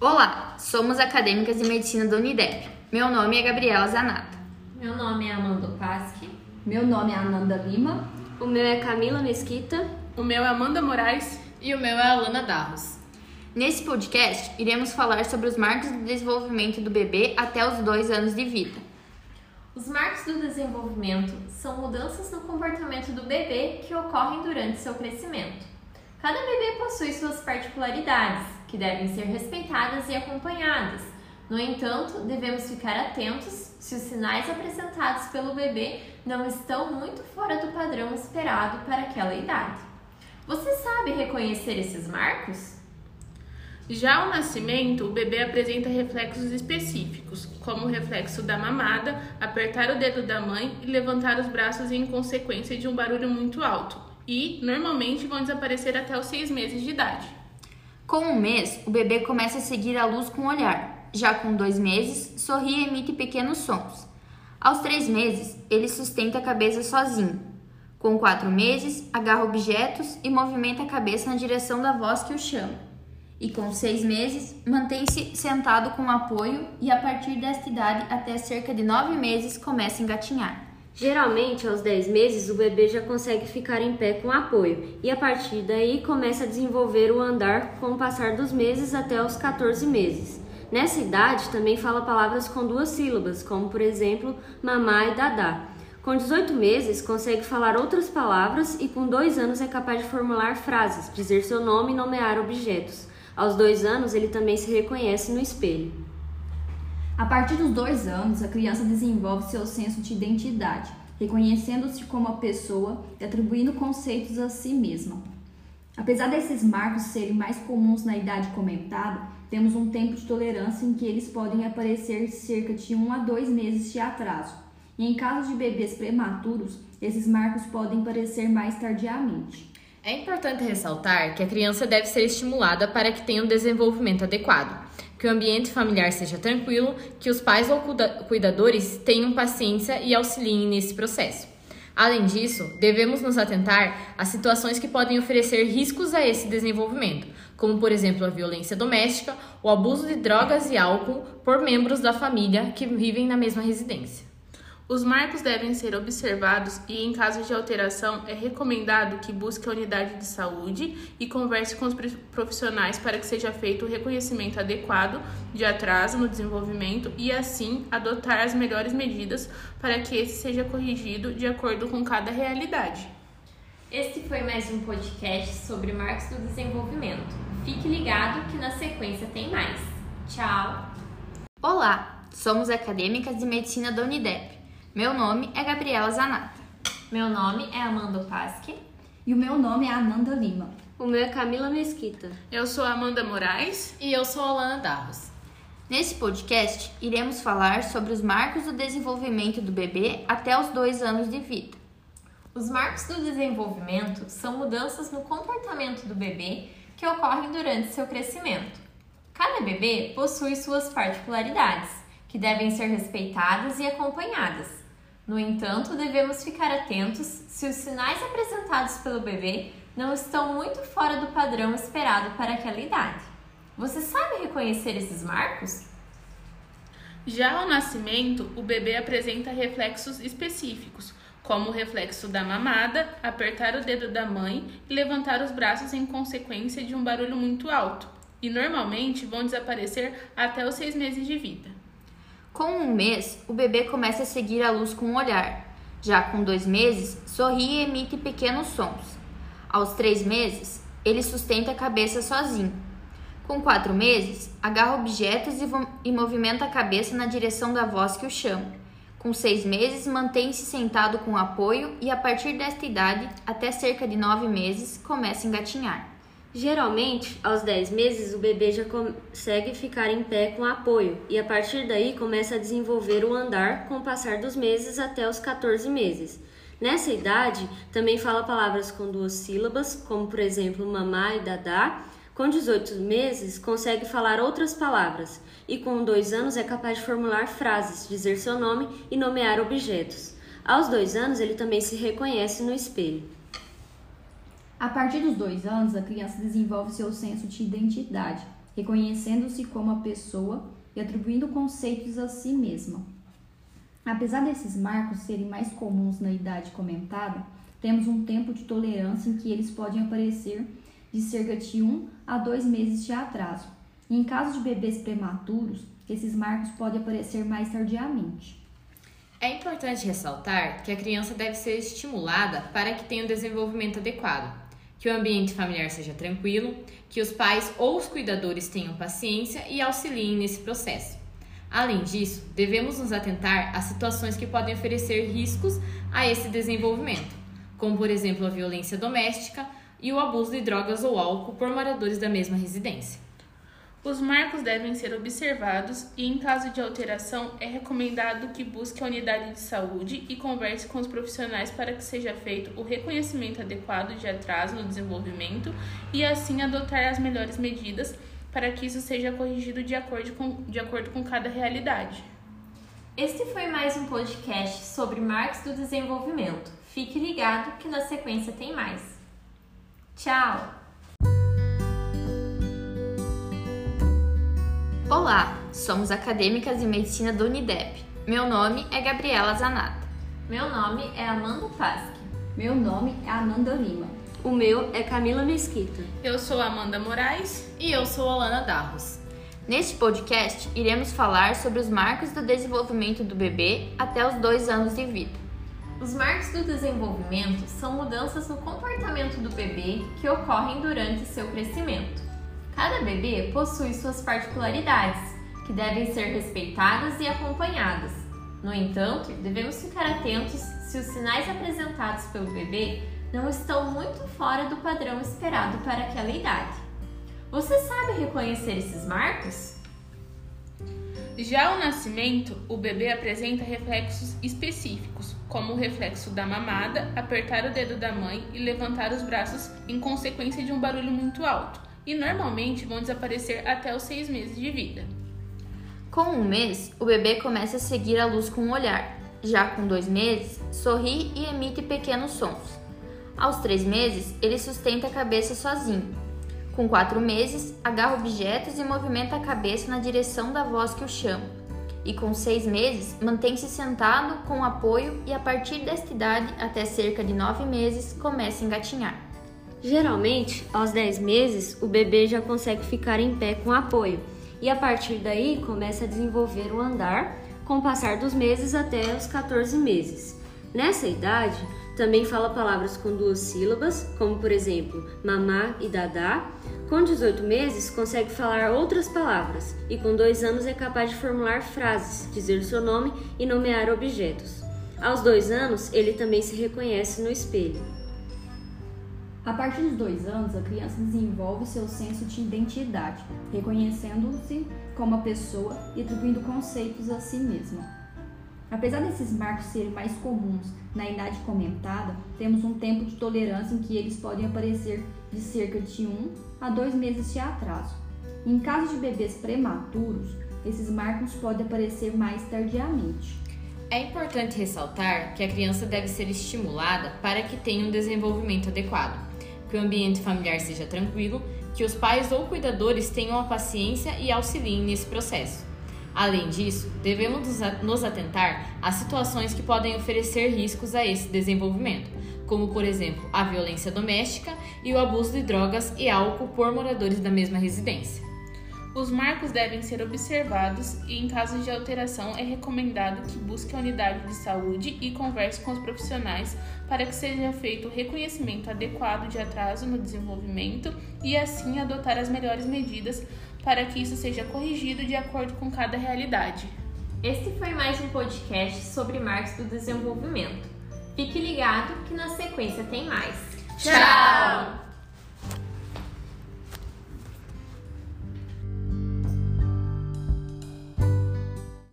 Olá, somos acadêmicas de medicina da Unidep. Meu nome é Gabriela Zanata. Meu nome é Amanda Pasque. Meu nome é Ananda Lima. O meu é Camila Mesquita. O meu é Amanda Moraes. E o meu é Alana Darros. Nesse podcast, iremos falar sobre os marcos do desenvolvimento do bebê até os dois anos de vida. Os marcos do desenvolvimento são mudanças no comportamento do bebê que ocorrem durante seu crescimento. Cada bebê possui suas particularidades, que devem ser respeitadas e acompanhadas. No entanto, devemos ficar atentos se os sinais apresentados pelo bebê não estão muito fora do padrão esperado para aquela idade. Você sabe reconhecer esses marcos? Já ao nascimento, o bebê apresenta reflexos específicos, como o reflexo da mamada, apertar o dedo da mãe e levantar os braços em consequência de um barulho muito alto, e normalmente vão desaparecer até os seis meses de idade. Com um mês, o bebê começa a seguir a luz com o olhar. Já com dois meses, sorri e emite pequenos sons. Aos três meses, ele sustenta a cabeça sozinho. Com quatro meses, agarra objetos e movimenta a cabeça na direção da voz que o chama e com seis meses mantém-se sentado com apoio e a partir desta idade até cerca de nove meses começa a engatinhar. Geralmente, aos 10 meses, o bebê já consegue ficar em pé com apoio e a partir daí começa a desenvolver o andar com o passar dos meses até os 14 meses. Nessa idade, também fala palavras com duas sílabas, como por exemplo, mamá e dadá. Com 18 meses, consegue falar outras palavras e com 2 anos é capaz de formular frases, dizer seu nome e nomear objetos. Aos dois anos, ele também se reconhece no espelho. A partir dos dois anos, a criança desenvolve seu senso de identidade, reconhecendo-se como a pessoa e atribuindo conceitos a si mesma. Apesar desses marcos serem mais comuns na idade comentada, temos um tempo de tolerância em que eles podem aparecer cerca de um a dois meses de atraso. E em casos de bebês prematuros, esses marcos podem aparecer mais tardiamente. É importante ressaltar que a criança deve ser estimulada para que tenha um desenvolvimento adequado, que o ambiente familiar seja tranquilo, que os pais ou cuidadores tenham paciência e auxiliem nesse processo. Além disso, devemos nos atentar a situações que podem oferecer riscos a esse desenvolvimento, como por exemplo a violência doméstica, o abuso de drogas e álcool por membros da família que vivem na mesma residência. Os marcos devem ser observados e, em caso de alteração, é recomendado que busque a unidade de saúde e converse com os profissionais para que seja feito o reconhecimento adequado de atraso no desenvolvimento e, assim, adotar as melhores medidas para que esse seja corrigido de acordo com cada realidade. Este foi mais um podcast sobre marcos do desenvolvimento. Fique ligado que na sequência tem mais. Tchau! Olá, somos acadêmicas de medicina da Unidep. Meu nome é Gabriela Zanata. Meu nome é Amanda Pasque. E o meu nome é Amanda Lima. O meu é Camila Mesquita. Eu sou Amanda Moraes. E eu sou Alana Darros. Nesse podcast, iremos falar sobre os marcos do desenvolvimento do bebê até os dois anos de vida. Os marcos do desenvolvimento são mudanças no comportamento do bebê que ocorrem durante seu crescimento. Cada bebê possui suas particularidades, que devem ser respeitadas e acompanhadas. No entanto, devemos ficar atentos se os sinais apresentados pelo bebê não estão muito fora do padrão esperado para aquela idade. Você sabe reconhecer esses marcos? Já ao nascimento, o bebê apresenta reflexos específicos, como o reflexo da mamada, apertar o dedo da mãe e levantar os braços em consequência de um barulho muito alto, e normalmente vão desaparecer até os seis meses de vida. Com um mês, o bebê começa a seguir a luz com o olhar. Já com dois meses, sorri e emite pequenos sons. Aos três meses, ele sustenta a cabeça sozinho. Com quatro meses, agarra objetos e, e movimenta a cabeça na direção da voz que o chama. Com seis meses, mantém-se sentado com apoio e, a partir desta idade, até cerca de nove meses, começa a engatinhar. Geralmente, aos 10 meses, o bebê já consegue ficar em pé com apoio e a partir daí começa a desenvolver o andar com o passar dos meses até os 14 meses. Nessa idade, também fala palavras com duas sílabas, como por exemplo mamá e dadá. Com 18 meses, consegue falar outras palavras e com 2 anos é capaz de formular frases, dizer seu nome e nomear objetos. Aos 2 anos, ele também se reconhece no espelho. A partir dos dois anos, a criança desenvolve seu senso de identidade, reconhecendo-se como a pessoa e atribuindo conceitos a si mesma. Apesar desses marcos serem mais comuns na idade comentada, temos um tempo de tolerância em que eles podem aparecer de cerca de 1 a 2 meses de atraso. E em caso de bebês prematuros, esses marcos podem aparecer mais tardiamente. É importante ressaltar que a criança deve ser estimulada para que tenha um desenvolvimento adequado, que o ambiente familiar seja tranquilo, que os pais ou os cuidadores tenham paciência e auxiliem nesse processo. Além disso, devemos nos atentar a situações que podem oferecer riscos a esse desenvolvimento, como por exemplo a violência doméstica e o abuso de drogas ou álcool por moradores da mesma residência. Os marcos devem ser observados e, em caso de alteração, é recomendado que busque a unidade de saúde e converse com os profissionais para que seja feito o reconhecimento adequado de atraso no desenvolvimento e, assim, adotar as melhores medidas para que isso seja corrigido de acordo com, de acordo com cada realidade. Este foi mais um podcast sobre marcos do desenvolvimento. Fique ligado que na sequência tem mais. Tchau! Olá, somos acadêmicas de medicina do Unidep. Meu nome é Gabriela Zanata. Meu nome é Amanda Pasque. Meu nome é Amanda Lima. O meu é Camila Mesquita. Eu sou Amanda Moraes. E eu sou Alana Darros. Neste podcast, iremos falar sobre os marcos do desenvolvimento do bebê até os dois anos de vida. Os marcos do desenvolvimento são mudanças no comportamento do bebê que ocorrem durante seu crescimento. Cada bebê possui suas particularidades, que devem ser respeitadas e acompanhadas. No entanto, devemos ficar atentos se os sinais apresentados pelo bebê não estão muito fora do padrão esperado para aquela idade. Você sabe reconhecer esses marcos? Já ao nascimento, o bebê apresenta reflexos específicos, como o reflexo da mamada, apertar o dedo da mãe e levantar os braços em consequência de um barulho muito alto e normalmente vão desaparecer até os seis meses de vida. Com um mês, o bebê começa a seguir a luz com o olhar. Já com dois meses, sorri e emite pequenos sons. Aos três meses, ele sustenta a cabeça sozinho. Com quatro meses, agarra objetos e movimenta a cabeça na direção da voz que o chama. E com seis meses, mantém-se sentado com apoio e a partir desta idade, até cerca de nove meses, começa a engatinhar. Geralmente, aos 10 meses, o bebê já consegue ficar em pé com apoio e a partir daí começa a desenvolver o andar com o passar dos meses até os 14 meses. Nessa idade, também fala palavras com duas sílabas, como por exemplo, mamá e dadá. Com 18 meses, consegue falar outras palavras e com 2 anos é capaz de formular frases, dizer seu nome e nomear objetos. Aos 2 anos, ele também se reconhece no espelho. A partir dos dois anos, a criança desenvolve seu senso de identidade, reconhecendo-se como a pessoa e atribuindo conceitos a si mesma. Apesar desses marcos serem mais comuns na idade comentada, temos um tempo de tolerância em que eles podem aparecer de cerca de 1 a 2 meses de atraso. Em caso de bebês prematuros, esses marcos podem aparecer mais tardiamente. É importante ressaltar que a criança deve ser estimulada para que tenha um desenvolvimento adequado que o ambiente familiar seja tranquilo, que os pais ou cuidadores tenham a paciência e auxiliem nesse processo. Além disso, devemos nos atentar a situações que podem oferecer riscos a esse desenvolvimento, como por exemplo a violência doméstica e o abuso de drogas e álcool por moradores da mesma residência. Os marcos devem ser observados e, em caso de alteração, é recomendado que busque a unidade de saúde e converse com os profissionais para que seja feito o reconhecimento adequado de atraso no desenvolvimento e, assim, adotar as melhores medidas para que isso seja corrigido de acordo com cada realidade. Este foi mais um podcast sobre marcos do desenvolvimento. Fique ligado que na sequência tem mais. Tchau!